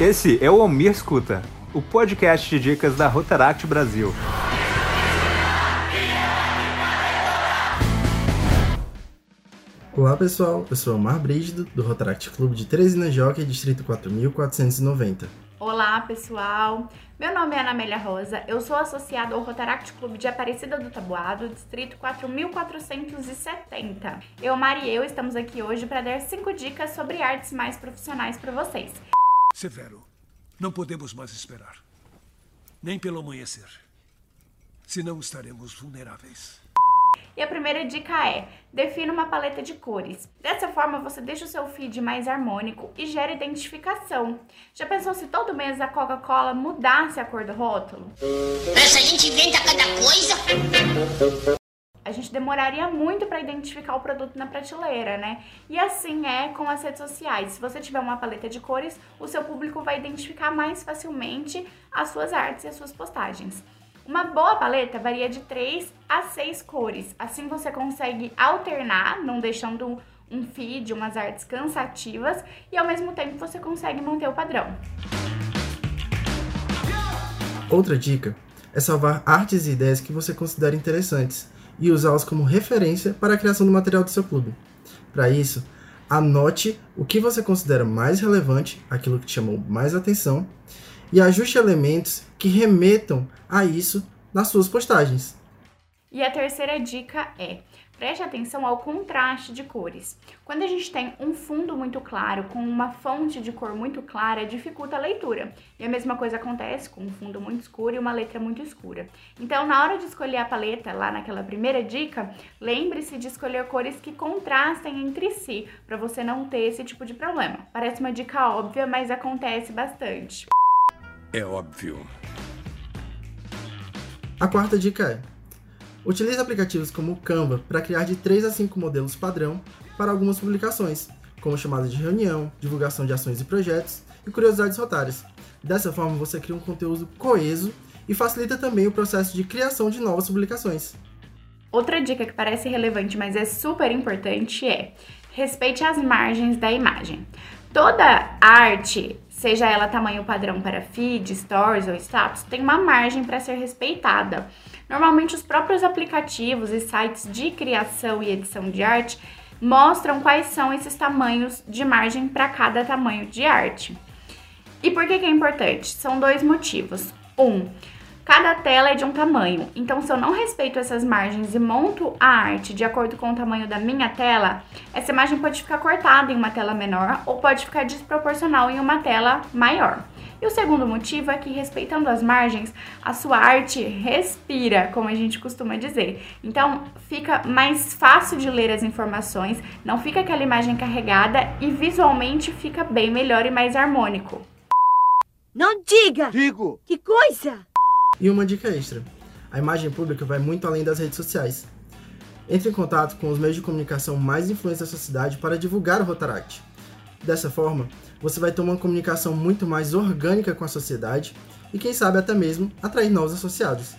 Esse é o Almir Escuta, o podcast de dicas da Rotaract Brasil. Olá pessoal, eu sou Omar Brígido, do Rotaract Clube de Teresina Jockey, Distrito 4490. Olá pessoal, meu nome é Ana Amélia Rosa, eu sou associada ao Rotaract Clube de Aparecida do Tabuado, Distrito 4470. Eu, Mari e eu estamos aqui hoje para dar cinco dicas sobre artes mais profissionais para vocês. Severo, não podemos mais esperar. Nem pelo amanhecer. Senão estaremos vulneráveis. E a primeira dica é: defina uma paleta de cores. Dessa forma, você deixa o seu feed mais harmônico e gera identificação. Já pensou se todo mês a Coca-Cola mudasse a cor do rótulo? Essa gente inventa cada coisa. Gente demoraria muito para identificar o produto na prateleira, né? E assim é com as redes sociais. Se você tiver uma paleta de cores, o seu público vai identificar mais facilmente as suas artes e as suas postagens. Uma boa paleta varia de 3 a 6 cores. Assim você consegue alternar, não deixando um feed, umas artes cansativas e ao mesmo tempo você consegue manter o padrão. Outra dica é salvar artes e ideias que você considera interessantes e usá-las como referência para a criação do material do seu clube. Para isso, anote o que você considera mais relevante, aquilo que te chamou mais atenção, e ajuste elementos que remetam a isso nas suas postagens. E a terceira dica é: preste atenção ao contraste de cores. Quando a gente tem um fundo muito claro com uma fonte de cor muito clara, dificulta a leitura. E a mesma coisa acontece com um fundo muito escuro e uma letra muito escura. Então, na hora de escolher a paleta, lá naquela primeira dica, lembre-se de escolher cores que contrastem entre si, para você não ter esse tipo de problema. Parece uma dica óbvia, mas acontece bastante. É óbvio. A quarta dica é: utilize aplicativos como o Canva para criar de 3 a 5 modelos padrão para algumas publicações, como chamada de reunião, divulgação de ações e projetos e curiosidades rotárias. Dessa forma, você cria um conteúdo coeso e facilita também o processo de criação de novas publicações. Outra dica que parece relevante, mas é super importante é: respeite as margens da imagem. Toda arte, seja ela tamanho padrão para feed, stories ou status, tem uma margem para ser respeitada. Normalmente, os próprios aplicativos e sites de criação e edição de arte mostram quais são esses tamanhos de margem para cada tamanho de arte. E por que, que é importante? São dois motivos. Um, Cada tela é de um tamanho, então se eu não respeito essas margens e monto a arte de acordo com o tamanho da minha tela, essa imagem pode ficar cortada em uma tela menor ou pode ficar desproporcional em uma tela maior. E o segundo motivo é que, respeitando as margens, a sua arte respira, como a gente costuma dizer. Então, fica mais fácil de ler as informações, não fica aquela imagem carregada e visualmente fica bem melhor e mais harmônico. Não diga! Digo! Que coisa! E uma dica extra: a imagem pública vai muito além das redes sociais. Entre em contato com os meios de comunicação mais influentes da sua cidade para divulgar o Rotaract. Dessa forma, você vai ter uma comunicação muito mais orgânica com a sociedade e, quem sabe, até mesmo atrair novos associados.